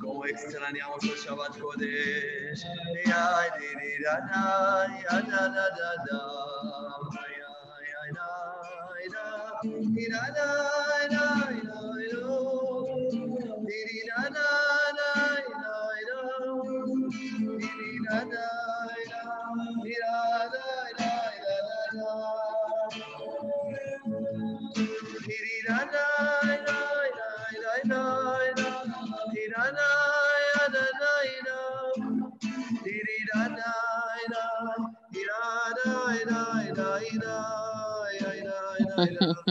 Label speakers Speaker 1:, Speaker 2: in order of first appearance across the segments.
Speaker 1: Como extrañamos el Shabbat Kodesh. Ay, di. Ay, ay, ay. Did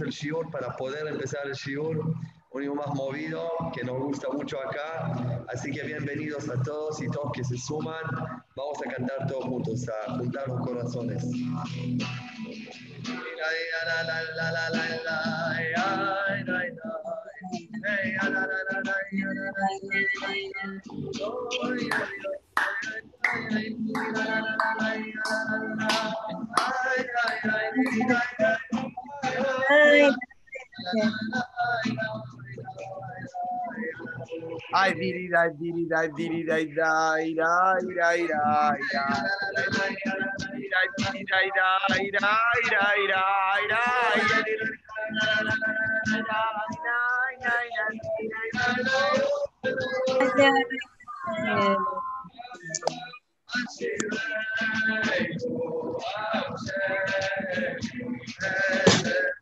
Speaker 1: el shiur para poder empezar el shiur. Un más movido que nos gusta mucho acá. Así que bienvenidos a todos y todos que se suman. Vamos a cantar todos juntos, a juntar los corazones.
Speaker 2: I did it, I did it, I did it, I died, I died, I died. Thank you.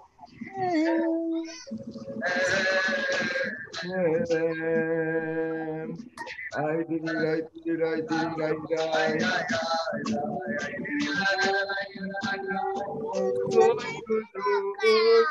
Speaker 2: I
Speaker 1: did it, I did it, I did it, I died. It.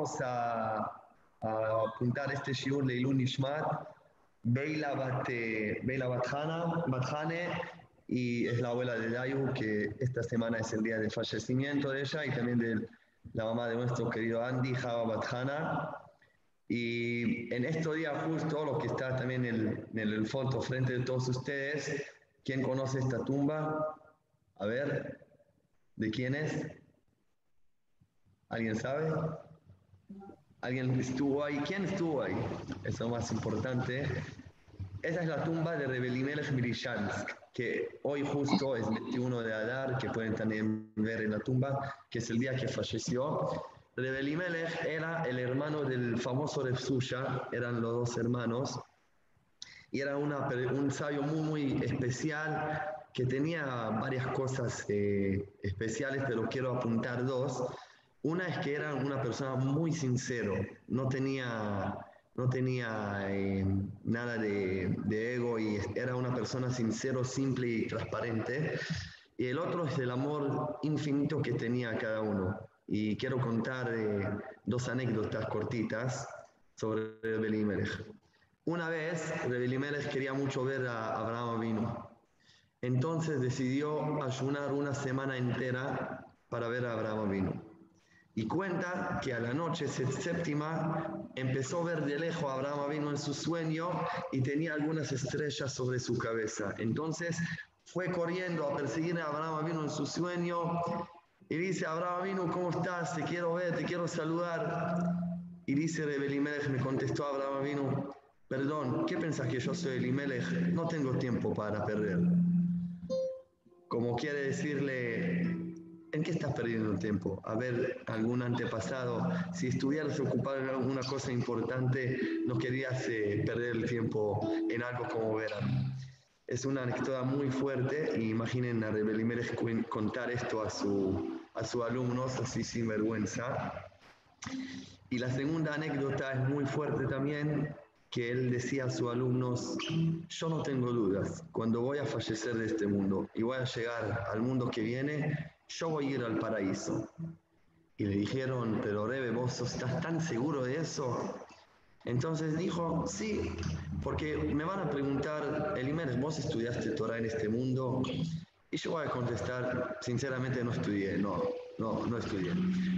Speaker 1: Vamos a, a apuntar este shiur de Ilun Nishmat, Beila Bat, eh, Beila Bathane, y es la abuela de Dayu, que esta semana es el día del fallecimiento de ella, y también de la mamá de nuestro querido Andy, Java Bathana. Y en estos días justo, lo que está también en el, en el foto frente de todos ustedes, ¿quién conoce esta tumba? A ver, ¿de quién es? ¿Alguien sabe? ¿Alguien estuvo ahí? ¿Quién estuvo ahí? Eso es más importante. Esa es la tumba de Rebelimelech Mirishansk, que hoy justo es 21 de Adar, que pueden también ver en la tumba, que es el día que falleció. Rebelimelech era el hermano del famoso Refsusha, eran los dos hermanos, y era una, un sabio muy, muy especial que tenía varias cosas eh, especiales, pero quiero apuntar dos. Una es que era una persona muy sincero, no tenía, no tenía eh, nada de, ego y era una persona sincero, simple y transparente. Y el otro es el amor infinito que tenía cada uno. Y quiero contar eh, dos anécdotas cortitas sobre Rebelimelech. Una vez, Rebelimelech quería mucho ver a Abraham Avinu. Entonces decidió ayunar una semana entera para ver a Abraham Avinu. Y cuenta que a la noche séptima empezó a ver de lejos a Abraham Avinu en su sueño y tenía algunas estrellas sobre su cabeza. Entonces fue corriendo a perseguir a Abraham Avinu en su sueño y dice, Abraham Avinu, ¿cómo estás? Te quiero ver, te quiero saludar. Y dice Rebelimelech, me contestó Abraham Avinu, perdón, ¿qué pensás que yo soy Elimelech? No tengo tiempo para perder como quiere decirle, ¿en qué estás perdiendo el tiempo? A ver, algún antepasado, si estuvieras ocupado en alguna cosa importante, no querías eh, perder el tiempo en algo como verán. Es una anécdota muy fuerte y imaginen a Rebelimelech contar esto a, su, a sus alumnos así sin vergüenza. Y la segunda anécdota es muy fuerte también que él decía a sus alumnos, yo no tengo dudas, cuando voy a fallecer de este mundo y voy a llegar al mundo que viene, yo voy a ir al paraíso. Y le dijeron, pero Rebe, vos estás tan seguro de eso. Entonces dijo, sí, porque me van a preguntar, Elimeres, vos estudiaste Torah en este mundo. Y yo voy a contestar, sinceramente no estudié, no, no, no estudié.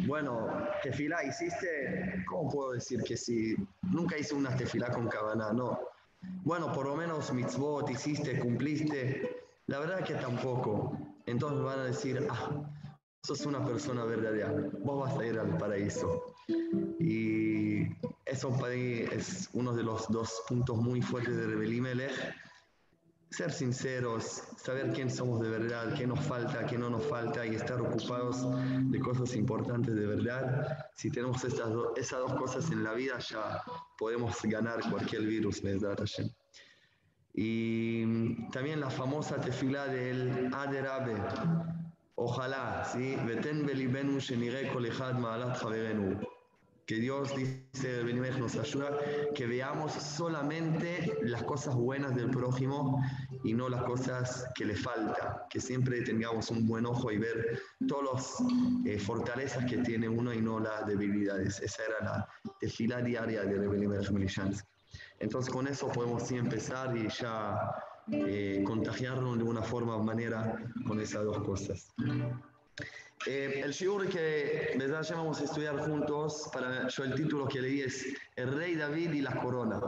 Speaker 1: Bueno, tefilá hiciste, ¿cómo puedo decir que sí? Nunca hice una tefilá con cabana, no. Bueno, por lo menos mitzvot hiciste, cumpliste. La verdad que tampoco. Entonces van a decir, ah, sos una persona verdadera, vos vas a ir al paraíso. Y eso para mí es uno de los dos puntos muy fuertes de Rebelimelech ser sinceros, saber quién somos de verdad, qué nos falta, qué no nos falta y estar ocupados de cosas importantes de verdad. Si tenemos estas esas dos cosas en la vida, ya podemos ganar cualquier virus, ¿verdad? Y también la famosa tefila del Aderabe. Ojalá, ¿sí? Que Dios, dice nos ayuda, que veamos solamente las cosas buenas del prójimo y no las cosas que le falta. Que siempre tengamos un buen ojo y ver todas las eh, fortalezas que tiene uno y no las debilidades. Esa era la tefila diaria de Benimej Milishansky. Entonces con eso podemos sí empezar y ya eh, contagiarnos de una forma o manera con esas dos cosas. Eh, el shiur que ya vamos a estudiar juntos, para yo el título que leí es El Rey David y la Corona.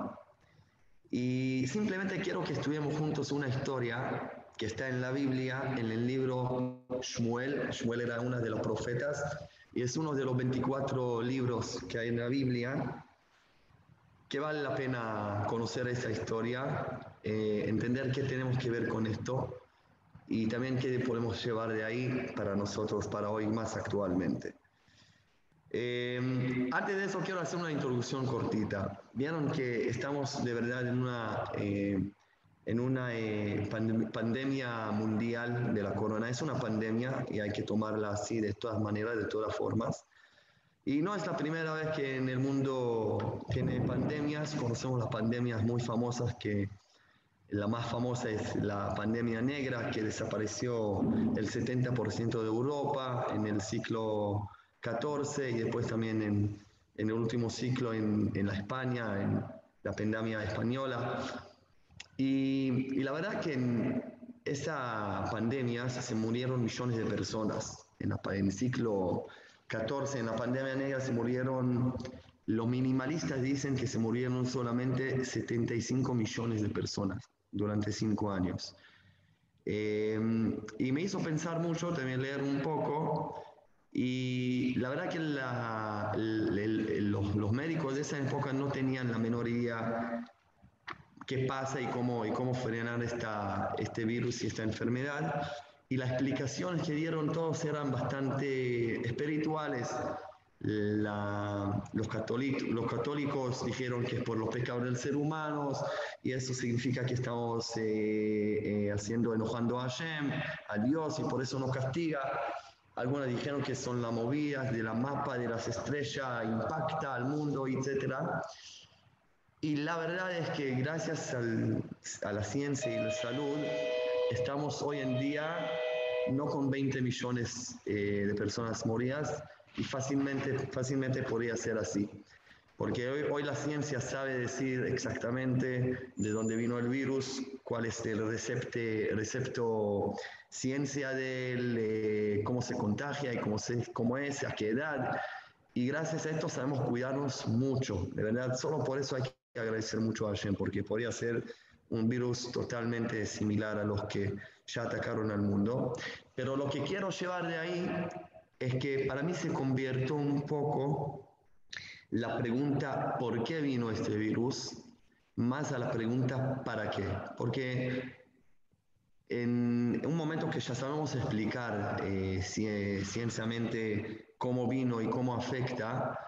Speaker 1: Y simplemente quiero que estudiemos juntos una historia que está en la Biblia, en el libro Shmuel. Shmuel era uno de los profetas y es uno de los 24 libros que hay en la Biblia que vale la pena conocer esa historia, eh, entender qué tenemos que ver con esto y también qué podemos llevar de ahí para nosotros, para hoy más actualmente. Eh, antes de eso quiero hacer una introducción cortita. Vieron que estamos de verdad en una, eh, en una pandem pandemia mundial de la corona. Es una pandemia y hay que tomarla así de todas maneras, de todas formas. Y no es la primera vez que en el mundo tiene pandemias, conocemos las pandemias muy famosas que la más famosa es la pandemia negra que desapareció el 70% de Europa en el ciclo 14 y después también en, en el último ciclo en, en, la España, en la pandemia española. Y, y la verdad que en esa pandemia se murieron millones de personas. En, la, en el ciclo 14, en la pandemia negra, se murieron, los minimalistas dicen que se murieron solamente 75 millones de personas durante cinco años. Eh, y me hizo pensar mucho, también leer un poco, y la verdad que la, el, el, los, los, médicos de esa época no tenían la menor idea qué pasa y cómo, y cómo frenar esta, este virus y esta enfermedad. Y las explicaciones que dieron todos eran bastante espirituales. La, los, católicos, los, católicos, dijeron que es por los pecados del ser humano y eso significa que estamos eh, eh, haciendo enojando a Hashem, a Dios y por eso nos castiga. Algunas dijeron que son las movidas de la mapa de las estrellas, impacta al mundo, etc. Y la verdad es que gracias al, a la ciencia y la salud, estamos hoy en día no con 20 millones eh, de personas moridas y fácilmente, fácilmente podría ser así. Porque hoy, hoy, la ciencia sabe decir exactamente de dónde vino el virus, cuál es el recepte, recepto ciencia de él, eh, cómo se contagia y cómo, se, cómo es, a qué edad. Y gracias a esto sabemos cuidarnos mucho. De verdad, solo por eso hay que agradecer mucho a Hashem, porque podría ser un virus totalmente similar a los que ya atacaron al mundo. Pero lo que quiero llevar de ahí es que para mí se convirtió un poco la pregunta ¿por qué vino este virus? más a la pregunta ¿para qué? Porque en un momento que ya sabemos explicar eh, cienciamente cómo vino y cómo afecta,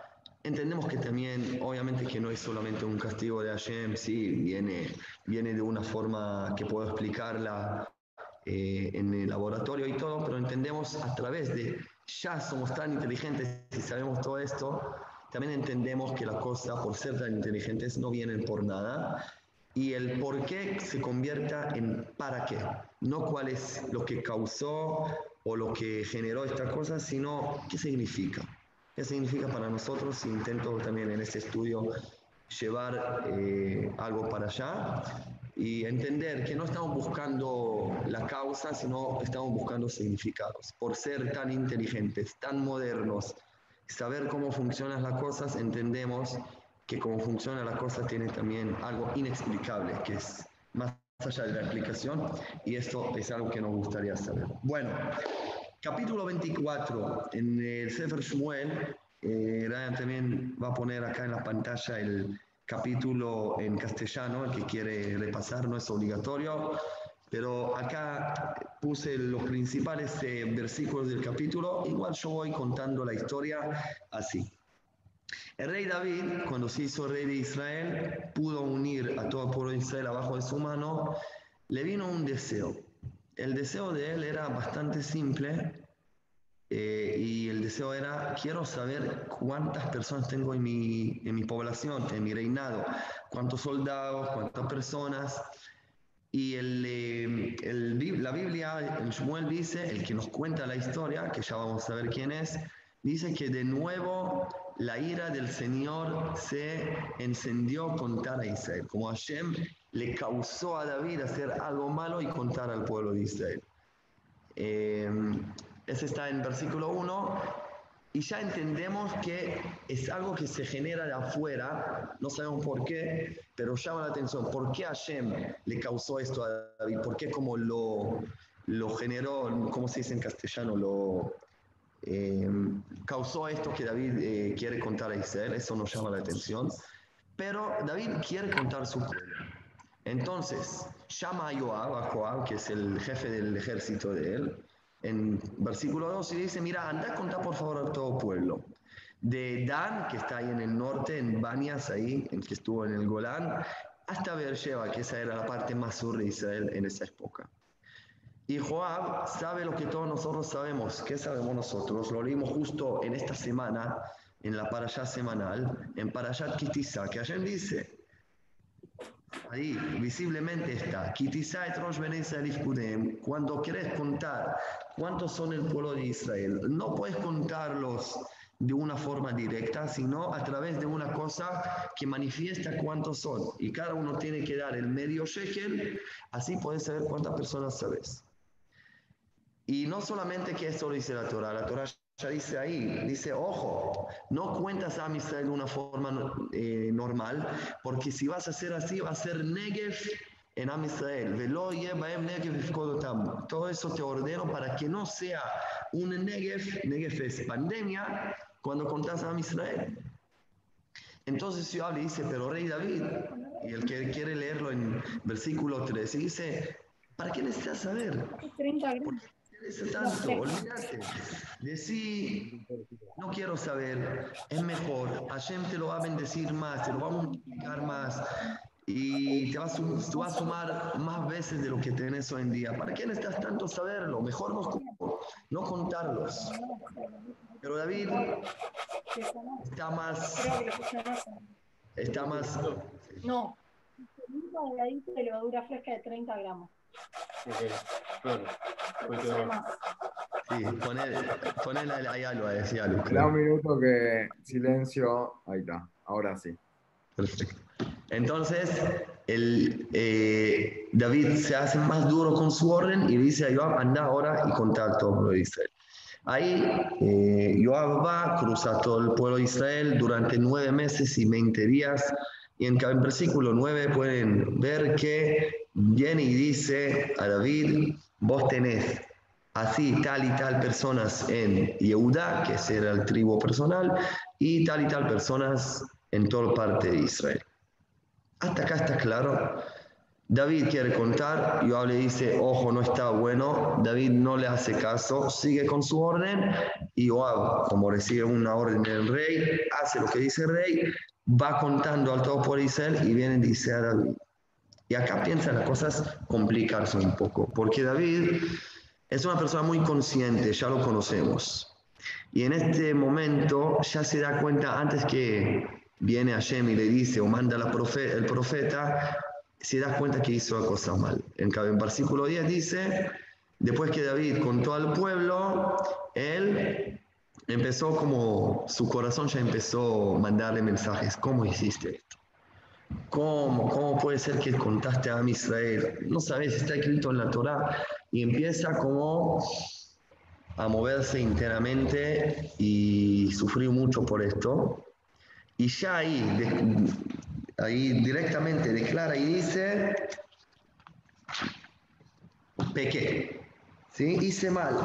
Speaker 1: entendemos que también, obviamente que no es solamente un castigo de Hashem, sí, viene, viene de una forma que puedo explicarla eh, en el laboratorio y todo, pero entendemos a través de, ya somos tan inteligentes y sabemos todo esto, también entendemos que las cosas, por ser tan inteligentes, no vienen por nada y el por qué se convierta en para qué, no cuál es lo que causó o lo que generó esta cosa, sino qué significa. ¿Qué significa para nosotros? Intento también en este estudio llevar eh, algo para allá y entender que no estamos buscando la causa, sino estamos buscando significados. Por ser tan inteligentes, tan modernos, saber cómo funcionan las cosas, entendemos que cómo funciona la cosa tiene también algo inexplicable, que es más allá de la explicación, y esto es algo que nos gustaría saber. Bueno, capítulo 24, en el Sefer Shmuel, eh, Ryan también va a poner acá en la pantalla el capítulo en castellano, el que quiere repasar, no es obligatorio, pero acá puse los principales eh, versículos del capítulo, igual yo voy contando la historia así. El rey David, cuando se hizo rey de Israel, pudo unir a todo el pueblo de Israel abajo de su mano, le vino un deseo. El deseo de él era bastante simple eh, y el deseo era, quiero saber cuántas personas tengo en mi, en mi población, en mi reinado, cuántos soldados, cuántas personas. Y el, eh, el, la Biblia, en Shmuel dice, el que nos cuenta la historia, que ya vamos a ver quién es, dice que de nuevo la ira del Señor se encendió contra Israel, como Hashem le causó a David hacer algo malo y contar al pueblo de Israel. Eh, ese está en versículo 1 y ya entendemos que es algo que se genera de afuera, no sabemos por qué, pero llama la atención, ¿por qué Hashem le causó esto a David? ¿Por qué como lo, generó, cómo se dice en castellano, lo eh, causó esto que David eh, quiere contar a Israel? Eso nos llama la atención. Pero David quiere contar su pueblo. Entonces, llama a Joab, a Joab, que es el jefe del ejército de él, en versículo 2 y dice, mira, anda a contar por favor a todo pueblo. De Dan, que está ahí en el norte, en Banias, ahí, en que estuvo en el Golán, hasta Beersheba, que esa era la parte más sur de Israel en esa época. Y Joab sabe lo que todos nosotros sabemos. ¿Qué sabemos nosotros? Lo leímos justo en esta semana, en la parashá semanal, en Parashat Kitisa, que Hashem dice, ahí visiblemente está, cuando quieres contar cuántos son el pueblo de Israel, no puedes contarlos de una forma directa, sino a través de una cosa que manifiesta cuántos son. Y cada uno tiene que dar el medio shekel, así puedes saber cuántas personas sabes. Y no solamente que esto lo dice la Torah, la Torah ya dice ahí, dice, ojo, no cuentas a Israel de una forma eh, normal, porque si vas a hacer así, va a ser Negev en Am Israel. Todo eso te ordeno para que no sea un Negev, Negev es pandemia, cuando contás a Am Israel. Entonces yo hablo y dice, pero rey David, y el que quiere leerlo en versículo 13, dice, ¿para qué necesitas saber? 30 tanto, olvídate. Decir, no quiero saber, es mejor. Hashem te lo va a bendecir más, te lo va a multiplicar más y te va a, sumar más veces de lo que tenés hoy en día. ¿Para qué necesitas tanto saberlo? Mejor no, no contarlos. Pero David está más. Está más.
Speaker 3: No. El de levadura fresca de 30 gramos.
Speaker 1: Sí, ponele, ahí algo, decía algo.
Speaker 2: Da un minuto que silencio, ahí está, ahora sí.
Speaker 1: Perfecto. Entonces, el, eh, David se hace más duro con su orden y dice a Joab, anda ahora y contacto todo el pueblo de Israel. Ahí eh, Joab va, cruza todo el pueblo de Israel durante nueve meses y veinte días. Y en, en versículo 9 pueden ver que viene y dice a David, vos tenés así tal y tal personas en Yehuda, que será el tribu personal, y tal y tal personas en toda parte de Israel. Hasta acá está claro. David quiere contar, Joab le dice, ojo, no está bueno, David no le hace caso, sigue con su orden, y Joab, como recibe una orden del rey, hace lo que dice el rey, va contando al todo por Israel y viene y dice a David. Y acá piensa las cosas complicarse un poco, porque David es una persona muy consciente, ya lo conocemos. Y en este momento ya se da cuenta, antes que viene a Shem y le dice o manda la el profeta, se da cuenta que hizo la cosa mal. En el versículo 10 dice, después que David contó al pueblo, él empezó como, su corazón ya empezó a mandarle mensajes, ¿cómo hiciste esto? ¿Cómo, ¿Cómo puede ser que contaste a Israel? No sabes, está escrito en la Torah y empieza como a moverse internamente y sufrir mucho por esto. Y ya ahí, ahí directamente declara y dice, pequé, ¿sí? hice mal,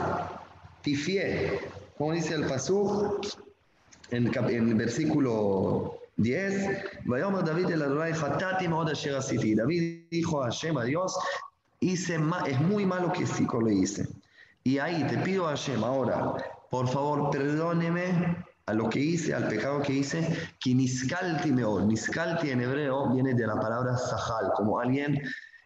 Speaker 1: tifié, como dice el Pasú en, en versículo 10, vayamos David el Adonai Hatati David dijo a Hashem, a Dios, hice es muy malo que sí hice. Y ahí te pido a Hashem ahora, por favor, perdóneme a lo que hice, al pecado que hice, que niskalti meo. Niskalti en hebreo viene de la palabra sahal, como alguien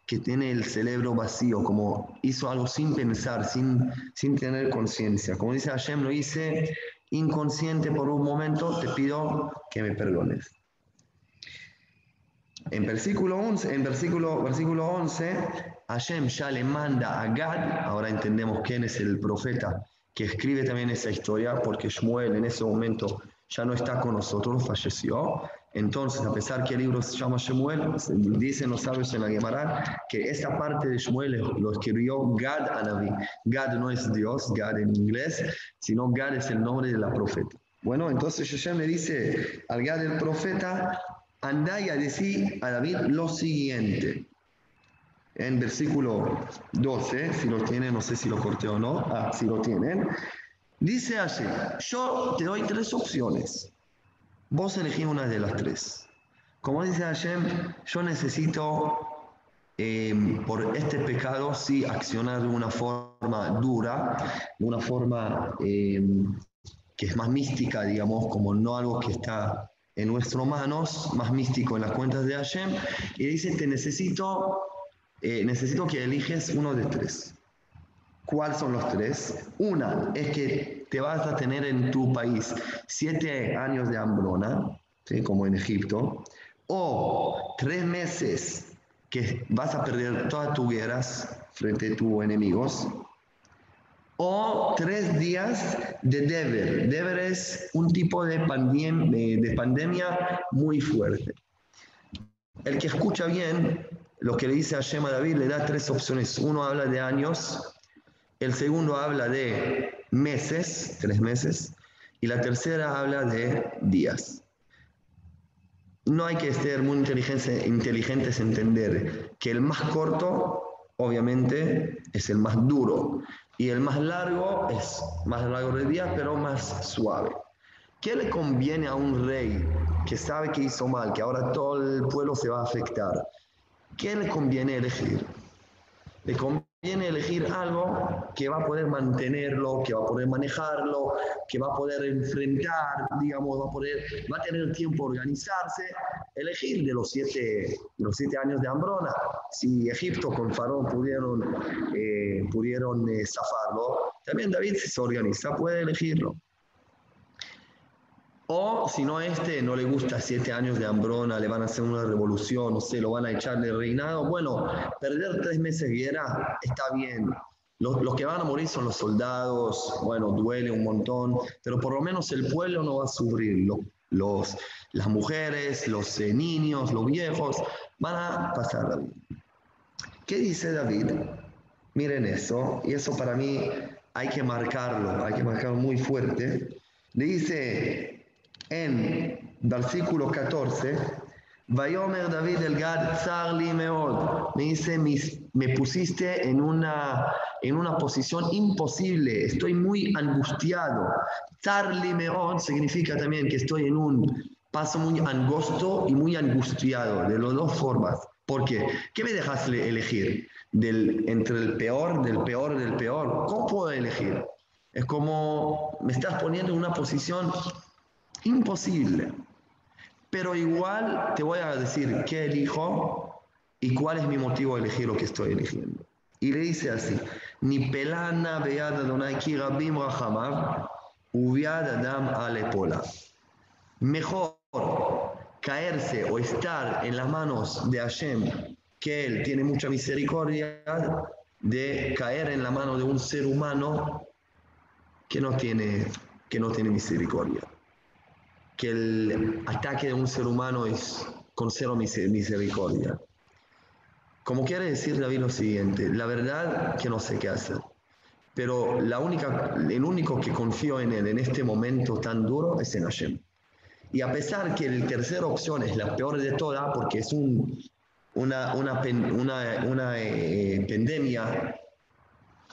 Speaker 1: que tiene el cerebro vacío, como hizo algo sin pensar, sin, sin tener conciencia. Como dice Hashem, lo hice inconsciente por un momento, te pido que me perdones. En versículo 11, en versículo, versículo 11 Hashem ya le manda a Gad, ahora entendemos quién es el profeta que escribe también esa historia, porque Shmuel en ese momento ya no está con nosotros, falleció, entonces, a pesar que el libro se llama Shemuel, dicen los sabios en la Gemara que esta parte de Shemuel lo escribió Gad Anavi. Gad no es Dios, Gad en inglés, sino Gad es el nombre de la profeta. Bueno, entonces Hashem le dice al Gad el profeta, anda y a decir a David lo siguiente. En versículo 12, si lo tienen, no sé si lo corté o no, ah, si lo tienen, dice así, yo te doy tres opciones. Vos elegí una de las tres. Como dice Hashem, yo necesito em, por este pecado sí accionar de una forma dura, de una forma em, que es más mística, digamos, como no algo que está en nuestras manos, más místico en las cuentas de Hashem, y dice, te necesito, eh, necesito que eliges uno de tres. ¿Cuáles son los tres? Una es que te vas a tener en tu país siete años de hambruna, ¿sí? como en Egipto, o tres meses que vas a perder todas tus guerras frente a tus enemigos, o tres días de deber. Deber es un tipo de, pandem de, pandemia muy fuerte. El que escucha bien lo que le dice a Shema David le da tres opciones. Uno habla de años, el segundo habla de meses, tres meses, y la tercera habla de días. No hay que ser muy inteligentes, inteligentes en entender que el más corto, obviamente, es el más duro. Y el más largo es más largo de día, pero más suave. ¿Qué le conviene a un rey que sabe que hizo mal, que ahora todo el pueblo se va a afectar? ¿Qué le conviene elegir? Le conviene elegir algo que va a poder mantenerlo, que va a poder manejarlo, que va a poder enfrentar, digamos, va a, poder, va a tener tiempo a organizarse. Elegir de los siete, los siete años de hambruna. Si Egipto con Faraón pudieron, eh, pudieron eh, zafarlo, también David si se organiza, puede elegirlo. O si no este no le gusta siete años de hambruna, le van a hacer una revolución, no sé, lo van a echar de reinado. Bueno, perder tres meses de guerra está bien. Los, los, que van a morir son los soldados, bueno, duele un montón, pero por lo menos el pueblo no va a sufrir. Los, los las mujeres, los eh, niños, los viejos van a pasar la vida. ¿Qué dice David? Miren eso, y eso para mí hay que marcarlo, hay que marcarlo muy fuerte. Le dice en versículo 14, Vayomer David el Gad, Sarli Meod, me dice, me pusiste en una, en una posición imposible, estoy muy angustiado. Sarli Meod significa también que estoy en un paso muy angosto y muy angustiado, de las dos formas. ¿Por qué? ¿Qué me dejas elegir? Del, entre el peor, del peor, del peor. ¿Cómo puedo elegir? Es como me estás poniendo en una posición Imposible. Pero igual te voy a decir qué elijo y cuál es mi motivo de elegir lo que estoy eligiendo. Y le dice así, ni pelana beada donai kirabim rachamav, uviad adam alepola. Mejor caerse o estar en las manos de Hashem, que Él tiene mucha misericordia, de caer en la mano de un ser humano que no tiene, que no tiene misericordia que el ataque de un ser humano es con cero misericordia. Como quiere decir David lo siguiente, la verdad que no sé qué hacer, pero la única, el único que confío en él en este momento tan duro es en Hashem. Y a pesar que la tercera opción es la peor de todas, porque es un, una, una, una, una eh, pandemia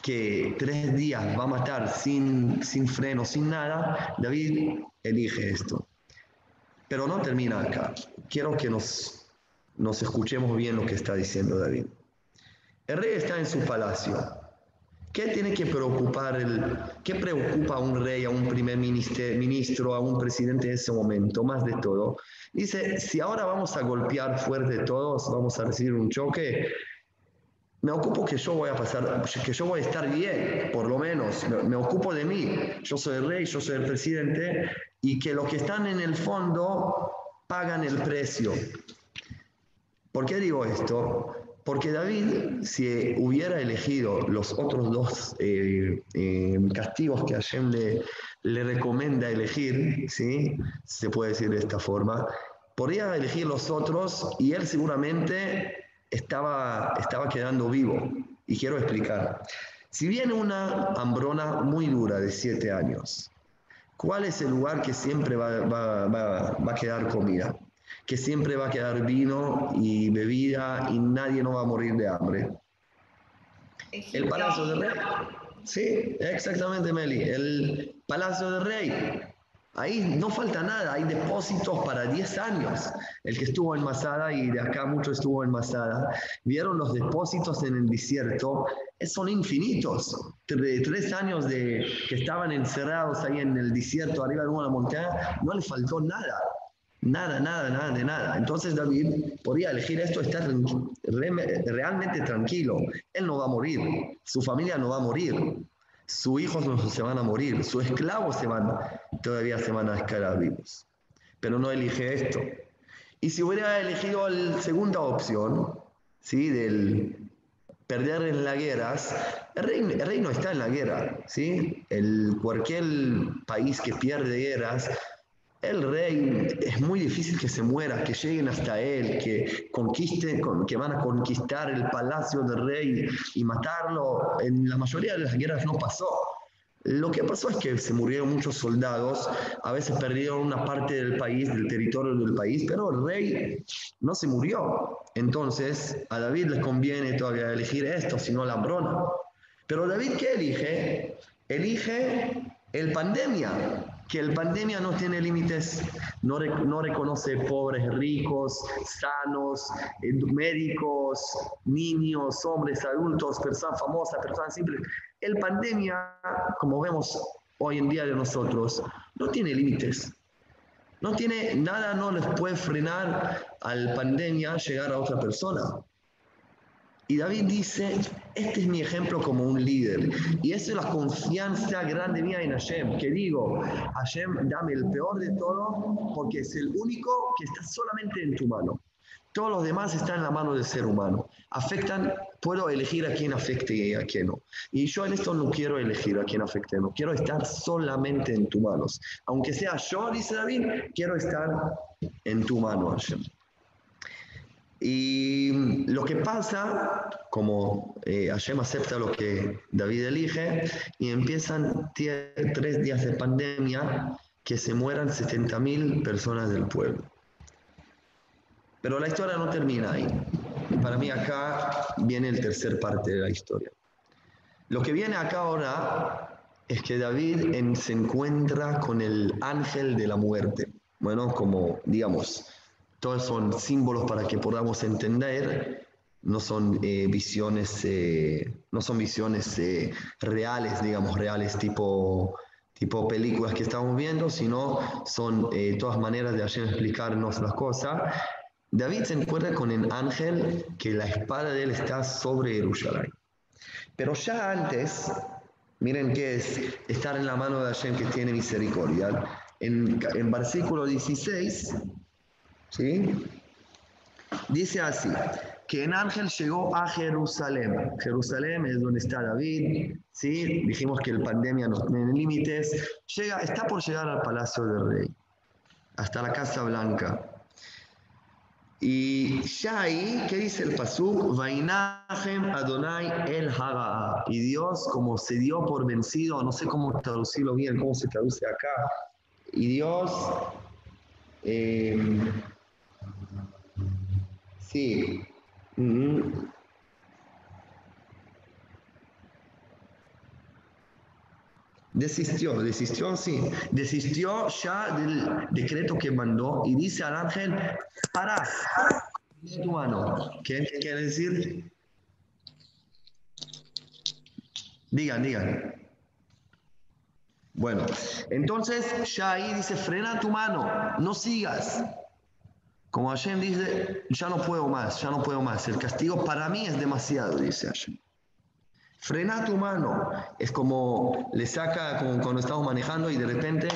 Speaker 1: que tres días va a matar sin, sin freno, sin nada, David elige esto. Pero no termina acá. Quiero que nos, nos escuchemos bien lo que está diciendo David. El rey está en su palacio. ¿Qué tiene que preocupar el, qué preocupa a un rey, a un primer ministro, a un presidente en ese momento? Más de todo. Dice, si ahora vamos a golpear fuerte todos, vamos a recibir un choque, me ocupo que yo voy a pasar, que yo voy a estar bien, por lo menos, me, me, ocupo de mí. Yo soy el rey, yo soy el presidente, y que los que están en el fondo pagan el precio. ¿Por qué digo esto? Porque David, si hubiera elegido los otros dos eh, eh, castigos que Hashem le, le recomienda elegir, ¿sí? se puede decir de esta forma, podría elegir los otros y él seguramente estaba, estaba quedando vivo. Y quiero explicar. Si viene una hambrona muy dura de siete años, ¿cuál es el lugar que siempre va, va, va, va a quedar comida? Que siempre va a quedar vino y bebida y nadie no va a morir de hambre. El Palacio del Rey. Sí, exactamente, Meli. El Palacio del Rey. Ahí no falta nada, hay depósitos para 10 años. El que estuvo en Masada y de acá mucho estuvo en Masada, vieron los depósitos en el desierto, son infinitos. Tres años de, que estaban encerrados ahí en el desierto, arriba de una montaña, no le faltó nada. Nada, nada, nada de nada. Entonces David podía elegir esto, estar realmente tranquilo. Él no va a morir, su familia no va a morir, sus hijos se van a morir, sus esclavos se van, todavía se van a quedar vivos. Pero no elige esto. Y si hubiera elegido la segunda opción, ¿sí? Del perder en las guerras, el rey, el rey, no está en la guerra, ¿sí? El, cualquier país que pierde guerras el rey es muy difícil que se muera, que lleguen hasta él, que conquisten, que van a conquistar el palacio del rey y matarlo. En la mayoría de las guerras no pasó. Lo que pasó es que se murieron muchos soldados, a veces perdieron una parte del país, del territorio del país, pero el rey no se murió. Entonces a David le conviene todavía elegir esto, sino la brona. Pero David, ¿qué elige? Elige el pandemia, que el pandemia no tiene límites, no, no reconoce pobres, ricos, sanos, eh, médicos, niños, hombres, adultos, personas famosas, personas simples. El pandemia, como vemos hoy en día de nosotros, no tiene límites. No tiene nada, no les puede frenar al pandemia llegar a otra persona. Y David dice, este es mi ejemplo como un líder. Y esa es la confianza grande mía en Hashem, que digo, Hashem, dame el peor de todo, porque es el único que está solamente en tu mano. Todos los demás están en la mano del ser humano. Afectan, puedo elegir a quién afecte y a quién no. Y yo en esto no quiero elegir a quién afecte, no. Quiero estar solamente en tus manos. Aunque sea yo, dice David, quiero estar en tu mano, Hashem. Y lo que pasa, como eh, Hashem acepta lo que David elige, y empiezan tres días de pandemia que se mueran 70.000 personas del pueblo. Pero la historia no termina ahí. Para mí acá viene el tercer parte de la historia. Lo que viene acá ahora es que David se encuentra con el ángel de la muerte. Bueno, como digamos, todos son símbolos para que podamos entender, no son eh, visiones, eh, no son visiones eh, reales, digamos, reales tipo, tipo películas que estamos viendo, sino son todas maneras de hacer explicarnos las cosas. David se encuentra con el ángel que la espada de él está sobre Jerusalén. Pero ya antes, miren qué es estar en la mano de Hashem que tiene misericordia. En, en versículo 16 ¿sí? Dice así, que en ángel llegó a Jerusalén. Jerusalén es donde está David, ¿sí? Dijimos que el pandemia no tiene límites. Llega, está por llegar al palacio del rey, hasta la Casa Blanca. Y ya ahí, ¿qué dice el Pasuk? Vainahem Adonai el Haga. Y Dios, como se dio por vencido, no sé cómo traducirlo bien, cómo se traduce acá. Y Dios eh, Sí. Desistió, desistió, sí. Desistió ya del decreto que mandó y dice al ángel, para, tu mano. ¿Qué quiere decir? Digan, digan. Bueno, entonces ya ahí dice, frena tu mano, no sigas. Como Hashem dice, ya no puedo más, ya no puedo más. El castigo para mí es demasiado, dice Hashem. Frena tu mano. Es como le saca, como cuando estamos manejando y de repente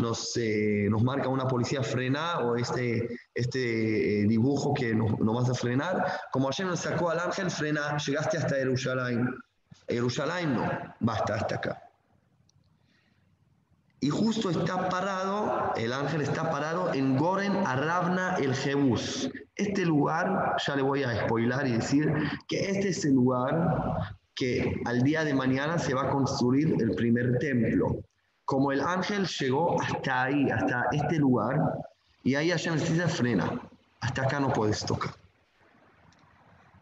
Speaker 1: nos, eh, nos marca una policía frena o este, este eh, dibujo que nos, nos vas a frenar. Como Hashem nos sacó al ángel, frena, llegaste hasta Jerusalén. Jerusalén no, basta hasta acá. Y justo está parado, el ángel está parado en Goren Arabna el Jebús. Este lugar, ya le voy a spoilar y decir que este es el lugar que al día de mañana se va a construir el primer templo. Como el ángel llegó hasta ahí, hasta este lugar, y ahí Hashem dice frena, hasta acá no puedes tocar.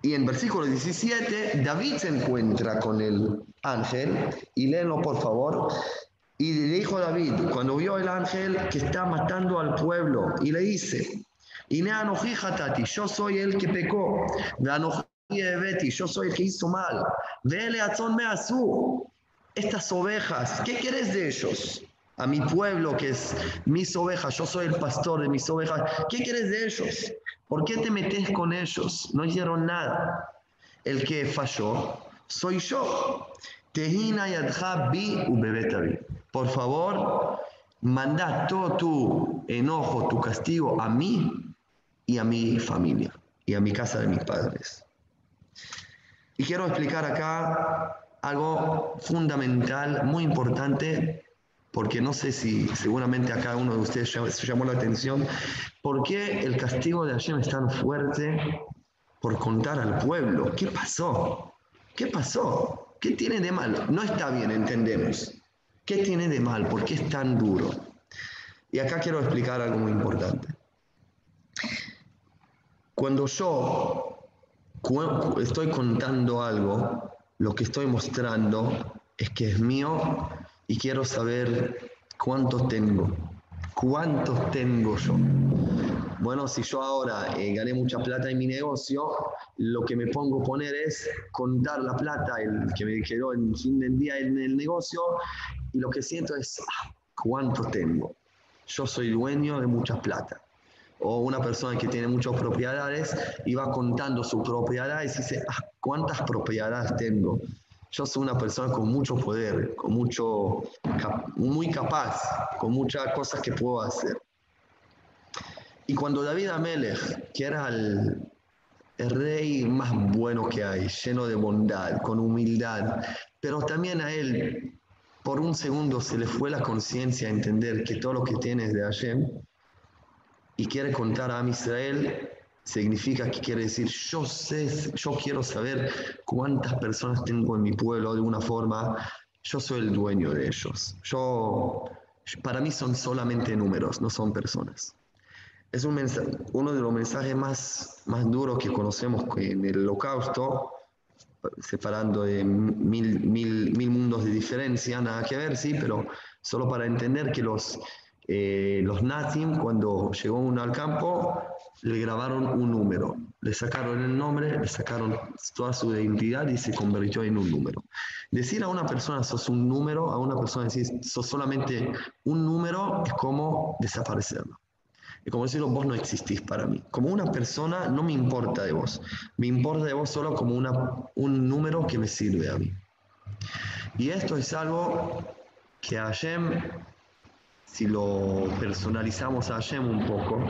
Speaker 1: Y en versículo 17, David se encuentra con el ángel, y léenlo por favor, y le dijo David, cuando vio el ángel que está matando al pueblo, y le dice, Tati, yo soy el que pecó, Betty, yo soy el que hizo mal, vele me azú, estas ovejas, ¿qué quieres de ellos? a mi pueblo que es mis ovejas, yo soy el pastor de mis ovejas. ¿Qué quieres de ellos? ¿Por qué te metes con ellos? No hicieron nada. El que falló soy yo. Tehina yadha bi ubebetabi. Por favor, manda todo tu enojo, tu castigo a mí y a mi familia y a mi casa de mis padres. Y quiero explicar acá algo fundamental, muy importante, porque no sé si seguramente a cada uno de ustedes se llamó la atención, ¿por qué el castigo de Hashem es tan fuerte por contar al pueblo? ¿Qué pasó? ¿Qué pasó? ¿Qué tiene de mal? No está bien, entendemos. ¿Qué tiene de mal? ¿Por qué es tan duro? Y acá quiero explicar algo muy importante. Cuando yo estoy contando algo, lo que estoy mostrando es que es mío y quiero saber cuánto tengo. ¿Cuántos tengo yo? Bueno, si yo ahora eh, gané mucha plata en mi negocio, lo que me pongo a poner es contar la plata que me quedó en fin del día en el negocio y lo que siento es ah, cuánto tengo. Yo soy dueño de mucha plata o una persona que tiene muchas propiedades y va contando sus propiedades y dice, ah, ¿cuántas propiedades tengo? Yo soy una persona con mucho poder, con mucho, muy capaz, con muchas cosas que puedo hacer. Y cuando David Amelech, que era el, el rey más bueno que hay, lleno de bondad, con humildad, pero también a él, por un segundo se le fue la conciencia a entender que todo lo que tiene es de Hashem, y quiere contar a Israel, significa que quiere decir, yo sé, yo quiero saber cuántas personas tengo en mi pueblo de una forma, yo soy el dueño de ellos. Yo, para mí son solamente números, no son personas. Es un mensaje, uno de los mensajes más, más duros que conocemos en el holocausto, separando de mil, mil, mil mundos de diferencia, nada que ver, sí, pero solo para entender que los, eh, los nazis, cuando llegó uno al campo, le grabaron un número, le sacaron el nombre, le sacaron toda su identidad y se convirtió en un número. Decir a una persona sos un número, a una persona decir sos solamente un número, es como desaparecerlo. Es como decirlo, vos no existís para mí. Como una persona no me importa de vos, me importa de vos solo como una, un número que me sirve a mí. Y esto es algo que a Hashem si lo personalizamos a Hashem un poco,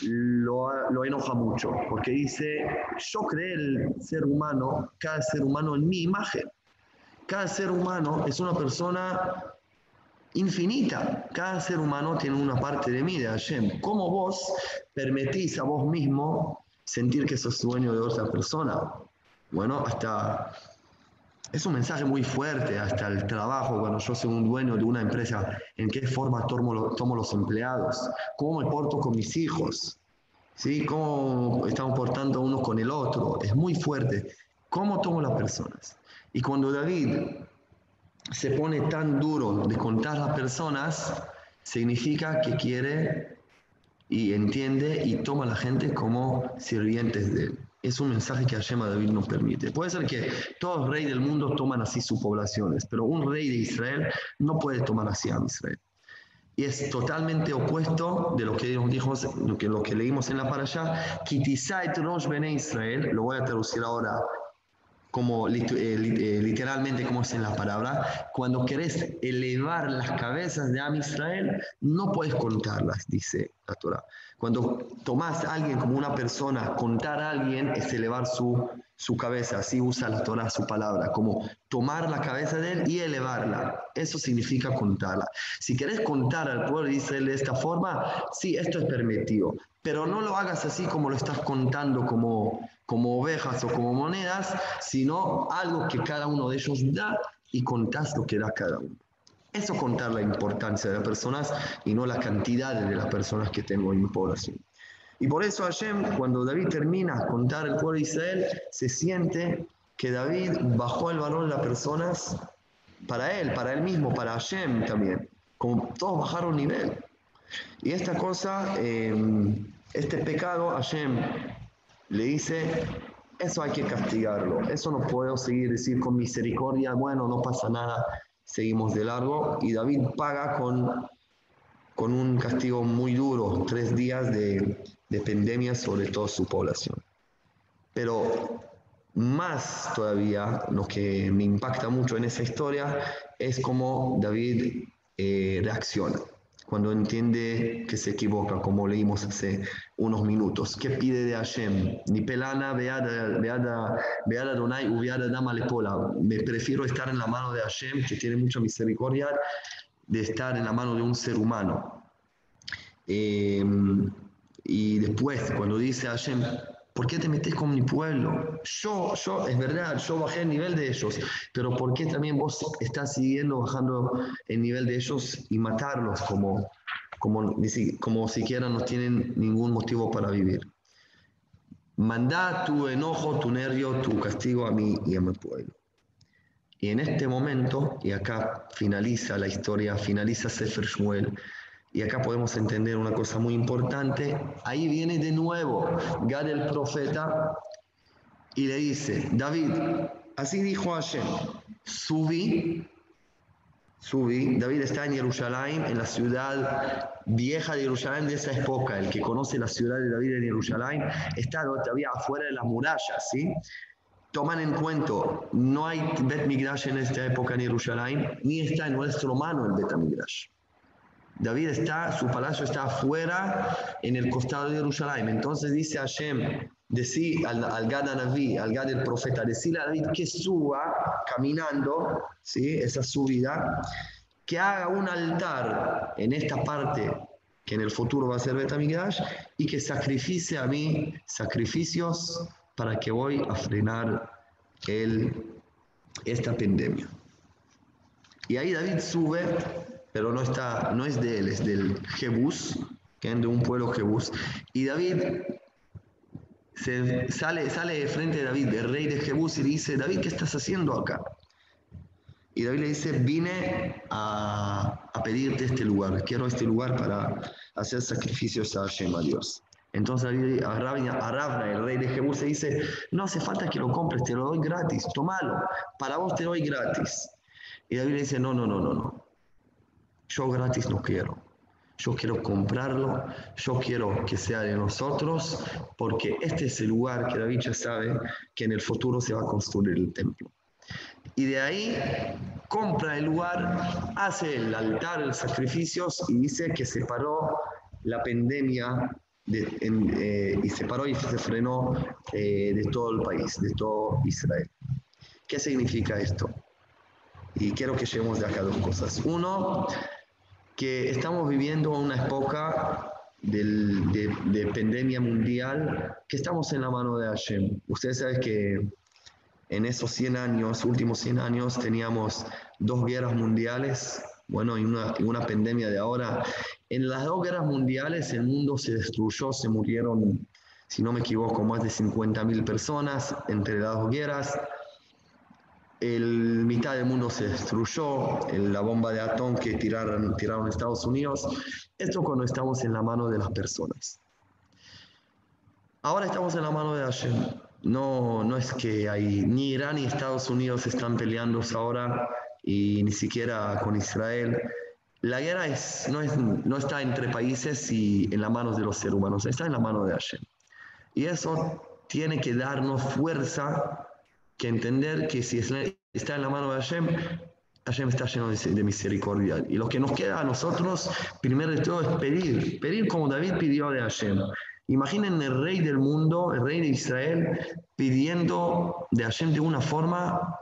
Speaker 1: lo, lo, enoja mucho, porque dice, yo creé el ser humano, cada ser humano en mi imagen. Cada ser humano es una persona infinita. Cada ser humano tiene una parte de mí, de Hashem. ¿Cómo vos permitís a vos mismo sentir que sos dueño de otra persona? Bueno, hasta es un mensaje muy fuerte hasta el trabajo, cuando yo soy un dueño de una empresa, en qué forma tomo, tomo los empleados, cómo me porto con mis hijos, ¿sí? cómo estamos portando uno con el otro. Es muy fuerte. ¿Cómo tomo las personas? Y cuando David se pone tan duro de contar las personas, significa que quiere y entiende y toma a la gente como sirvientes de él es un mensaje que Hashem a David nos permite. Puede ser que todos los reyes del mundo toman así sus poblaciones, pero un rey de Israel no puede tomar así a Israel. Y es totalmente opuesto de lo que Dios dijo, lo que, lo que leímos en la parasha, Kitisait Rosh Bene Israel, lo voy a traducir ahora como eh, eh, literalmente como es en la palabra, cuando querés elevar las cabezas de Am Israel, no puedes contarlas, dice la Torah. Cuando tomás a alguien como una persona, contar a alguien es elevar su, su cabeza, así usa la Torah su palabra, como tomar la cabeza de él y elevarla. Eso significa contarla. Si querés contar al pueblo de Israel de esta forma, sí, esto es permitido, pero no lo hagas así como lo estás contando como, como ovejas o como monedas, sino algo que cada uno de ellos da y contás lo que da cada uno. Eso contar la importancia de las personas y no la cantidad de las personas que tengo en mi población. Y por eso Hashem, cuando David termina contar el pueblo de Israel, se siente que David bajó el valor de las personas para él, para él mismo, para Hashem también. Como todos bajaron nivel. Y esta cosa, em, este pecado, Hashem le dice, eso hay que castigarlo. Eso no puedo seguir decir con misericordia, bueno, no pasa nada seguimos de largo y David paga con, con un castigo muy duro, tres días de, de pandemia sobre toda su población. Pero más todavía, lo que me impacta mucho en esa historia es cómo David eh, reacciona cuando entiende que se equivoca, como leímos hace unos minutos. ¿Qué pide de Hashem? Ni pelana, veada, veada, veada donai, uviada dama lepola. Me prefiero estar en la mano de Hashem, que tiene mucha misericordia, de estar en la mano de un ser humano. Eh, y después, cuando dice Hashem, ¿Por qué te metes con mi pueblo? Yo, yo, es verdad, yo bajé el nivel de ellos, pero ¿por qué también vos estás siguiendo bajando el nivel de ellos y matarlos como, como, como siquiera no tienen ningún motivo para vivir? Manda tu enojo, tu nervio, tu castigo a mí y a mi pueblo. Y en este momento, y acá finaliza la historia, finaliza Sefer Shmuel, y acá podemos entender una cosa muy importante. Ahí viene de nuevo Gad el profeta y le dice, David, así dijo Hashem, subí, subí, David está en Jerusalén, en la ciudad vieja de Jerusalén de esa época, el que conoce la ciudad de David en Jerusalén, está todavía afuera de las murallas, ¿sí? Toman en cuenta, no hay Bet Midrash en esta época en Jerusalén, ni está en nuestro mano el Bet Midrash. David está, su palacio está afuera, en el costado de Jerusalén. Entonces dice Hashem, decí al, al Gad Anaví, al Gad el profeta, decirle a David que suba caminando, ¿sí? esa subida, que haga un altar en esta parte que en el futuro va a ser Betamigdash y que sacrifice a mí sacrificios para que voy a frenar el, esta pandemia. Y ahí David sube pero no, está, no es de él, es del Jebús, que es de un pueblo Jebús. Y David se sale, sale de frente de David, el rey de Jebús, y le dice, David, ¿qué estás haciendo acá? Y David le dice, vine a, a pedirte este lugar, quiero este lugar para hacer sacrificios a Hashem, a Dios. Entonces David, a Ravna, el rey de Jebús, le dice, no hace falta que lo compres, te lo doy gratis, tómalo, para vos te doy gratis. Y David le dice, no, no, no, no, no. Yo gratis no quiero. Yo quiero comprarlo, yo quiero que sea de nosotros, porque este es el lugar que David ya sabe que en el futuro se va a construir el templo. Y de ahí compra el lugar, hace el altar, los sacrificios y dice que se paró la pandemia de, eh, y se paró y se frenó eh, de todo el país, de todo Israel. ¿Qué significa esto? Y quiero que lleguemos de acá dos cosas. Uno, que estamos viviendo una época de, pandemia mundial, que estamos en la mano de Hashem. Ustedes saben que en esos 100 años, últimos 100 años, teníamos dos guerras mundiales, bueno, y una, y una pandemia de ahora. En las dos guerras mundiales el mundo se destruyó, se murieron, si no me equivoco, más de 50.000 personas entre las dos guerras el mitad del mundo se destruyó, la bomba de atón que tiraron, tiraron Estados Unidos. Esto cuando estamos en la mano de las personas. Ahora estamos en la mano de Hashem. No, no es que hay, ni Irán ni Estados Unidos están peleando ahora y ni siquiera con Israel. La guerra es, no, es, no está entre países y en las manos de los seres humanos, está en la mano de Hashem. Y eso tiene que darnos fuerza que entender que si está en la mano de Hashem, Hashem está lleno de, misericordia. Y lo que nos queda a nosotros, primero de todo, es pedir. Pedir como David pidió de Hashem. Imaginen el rey del mundo, el rey de Israel, pidiendo de Hashem de una forma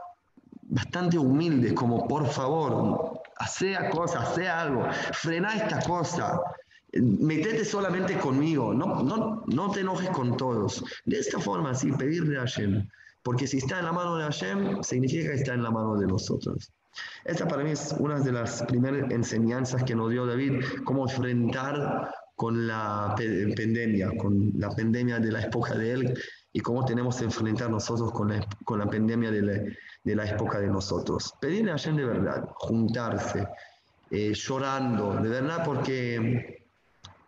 Speaker 1: bastante humilde, como por favor, sea cosa, sea algo, frena esta cosa, metete solamente conmigo, no, no, no te enojes con todos. De esta forma, sí, pedirle a Hashem. Porque si está en la mano de Hashem, significa que está en la mano de nosotros. Esta para mí es una de las primeras enseñanzas que nos dio David, cómo enfrentar con la pandemia, con la pandemia de la época de él y cómo tenemos que enfrentar nosotros con la, con la pandemia de la, de la época de nosotros. Pedirle a Hashem de verdad, juntarse, eh, llorando, de verdad, porque,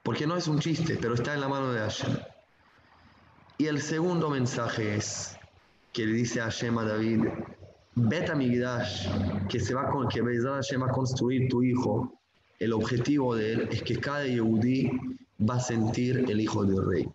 Speaker 1: porque no es un chiste, pero está en la mano de Hashem. Y el segundo mensaje es, que le dice a Shema David, Bet Amigdash, que se va con, que Hashem va a construir tu hijo, el objetivo de él es que cada Yehudi va a sentir el hijo del rey.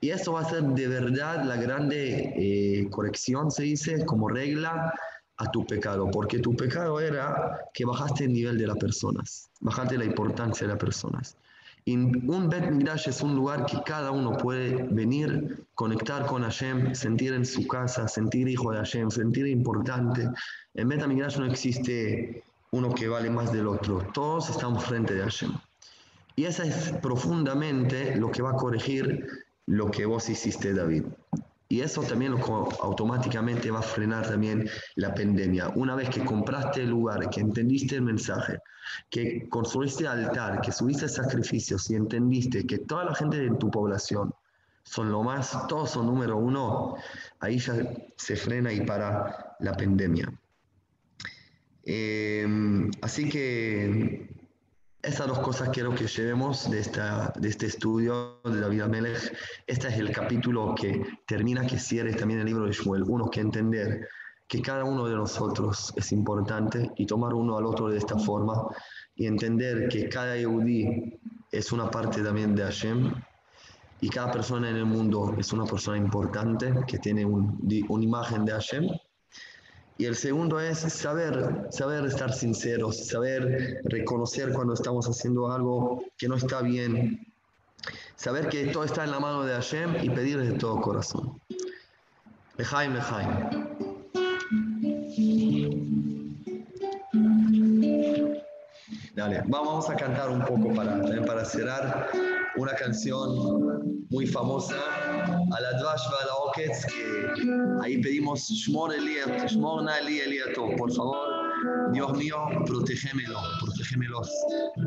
Speaker 1: Y esto va a ser de verdad la grande eh, corrección, se dice, como regla a tu pecado, porque tu pecado era que bajaste el nivel de las personas, bajaste la importancia de las personas. Y un Bet Midrash es un lugar que cada uno puede venir, conectar con Hashem, sentir en su casa, sentir hijo de Hashem, sentir importante. En Bet Midrash no existe uno que vale más del otro, todos estamos frente de Hashem. Y eso es profundamente lo que va a corregir lo que vos hiciste, David. Y eso también automáticamente va a frenar también la pandemia. Una vez que compraste el lugar, que entendiste el mensaje, que construiste altar, que subiste sacrificios y entendiste que toda la gente de tu población son lo más, todos son número uno, ahí ya se frena y para la pandemia. Eh, así que esas dos cosas quiero que llevemos de, esta, de este estudio de David Amelech. Este es el capítulo que termina, que cierre también el libro de Shmuel. Uno que entender que cada uno de nosotros es importante y tomar uno al otro de esta forma y entender que cada Yehudi es una parte también de Hashem y cada persona en el mundo es una persona importante que tiene un, una imagen de Hashem y el segundo es saber, saber estar sinceros, saber reconocer cuando estamos haciendo algo que no está bien, saber que todo está en la mano de Hashem y pedir de todo corazón. Lejaim, lejaim. Dale, vamos a cantar un poco para, para cerrar una canción muy famosa, a la Dvash a la Oketz, que ahí pedimos Shmor Eliat, Shmor Eli Eliato, por favor, Dios mío, protégemelo, protégemelos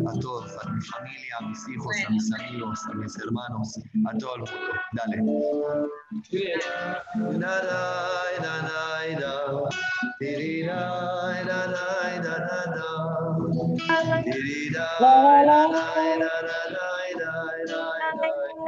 Speaker 1: a todos, a mi familia, a mis hijos, a mis amigos, a mis hermanos, a todo el mundo. Dale.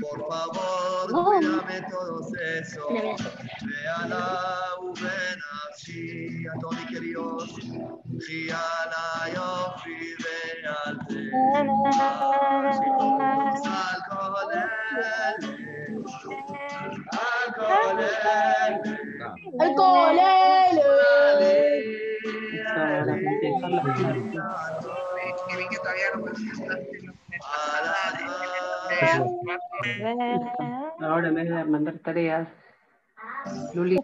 Speaker 1: Por favor, oh. mírame todos esos. Vea la uvena, sí, a todos mis queridos. Sí, a la yo, veate. Si todos alcoholes. Alcoholes. Eh.
Speaker 3: Alcoholes. Eh.
Speaker 4: Ahora en vez de mandar tareas, Luli.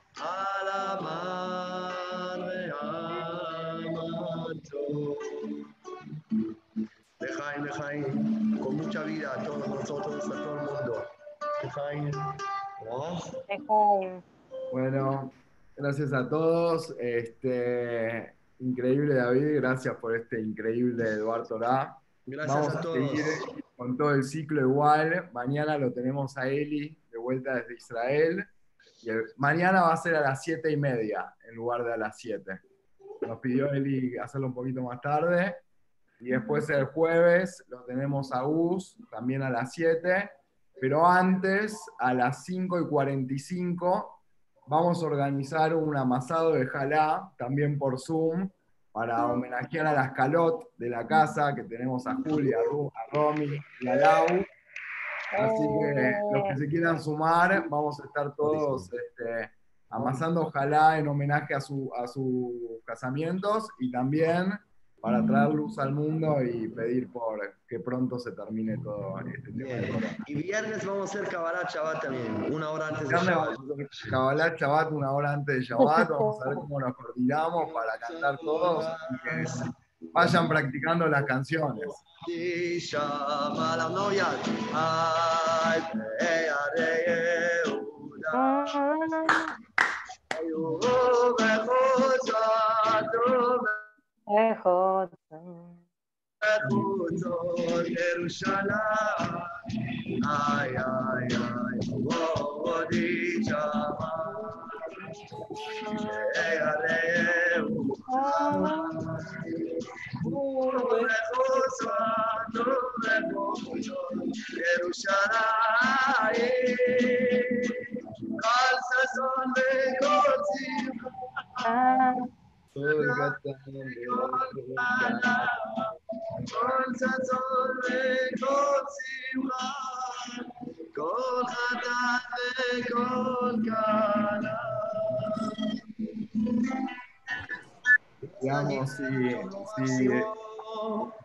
Speaker 1: Con mucha vida a todos nosotros, a todo el mundo.
Speaker 4: Bueno,
Speaker 2: gracias a todos. Este, increíble David, gracias por este increíble Eduardo Torá.
Speaker 1: Gracias
Speaker 2: Vamos
Speaker 1: a
Speaker 2: a
Speaker 1: todos.
Speaker 2: seguir con todo el ciclo igual. Mañana lo tenemos a Eli de vuelta desde Israel. Y el- mañana va a ser a las siete y media en lugar de a las 7. Nos pidió Eli hacerlo un poquito más tarde. Y después el jueves lo tenemos a Gus, también a las 7. Pero antes, a las 5 y 45, vamos a organizar un amasado de jalá, también por Zoom, para homenajear a las calot de la casa, que tenemos a Julia, a, Ru- a Romy y a Lau. Así que los que se quieran sumar, vamos a estar todos este, amasando ojalá en homenaje a, su, a sus casamientos y también para traer luz al mundo y pedir por que pronto se termine todo este tema
Speaker 1: Bien. Y viernes vamos a hacer Kabbalah Shabbat también, una hora antes de Shabbat.
Speaker 2: Kabbalah Shabbat una hora antes de Shabbat, vamos a ver cómo nos coordinamos para cantar todos y que vayan practicando las canciones.
Speaker 1: Echotzon. Echotzon, Yerushalayim. כל ששון וכל שמחה, כל חתן וכל כלה.
Speaker 2: Digamos, si, si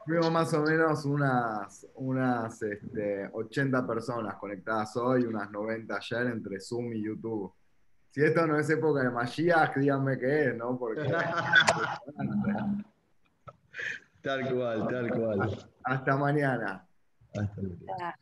Speaker 2: fuimos más o menos unas, unas este, 80 personas conectadas hoy, unas 90 ayer entre Zoom y YouTube. Si esto no es época de Mashiach, díganme qué es, ¿no? Porque
Speaker 1: Tal cual, tal cual.
Speaker 2: hasta mañana.
Speaker 1: Hasta luego.
Speaker 4: Ah.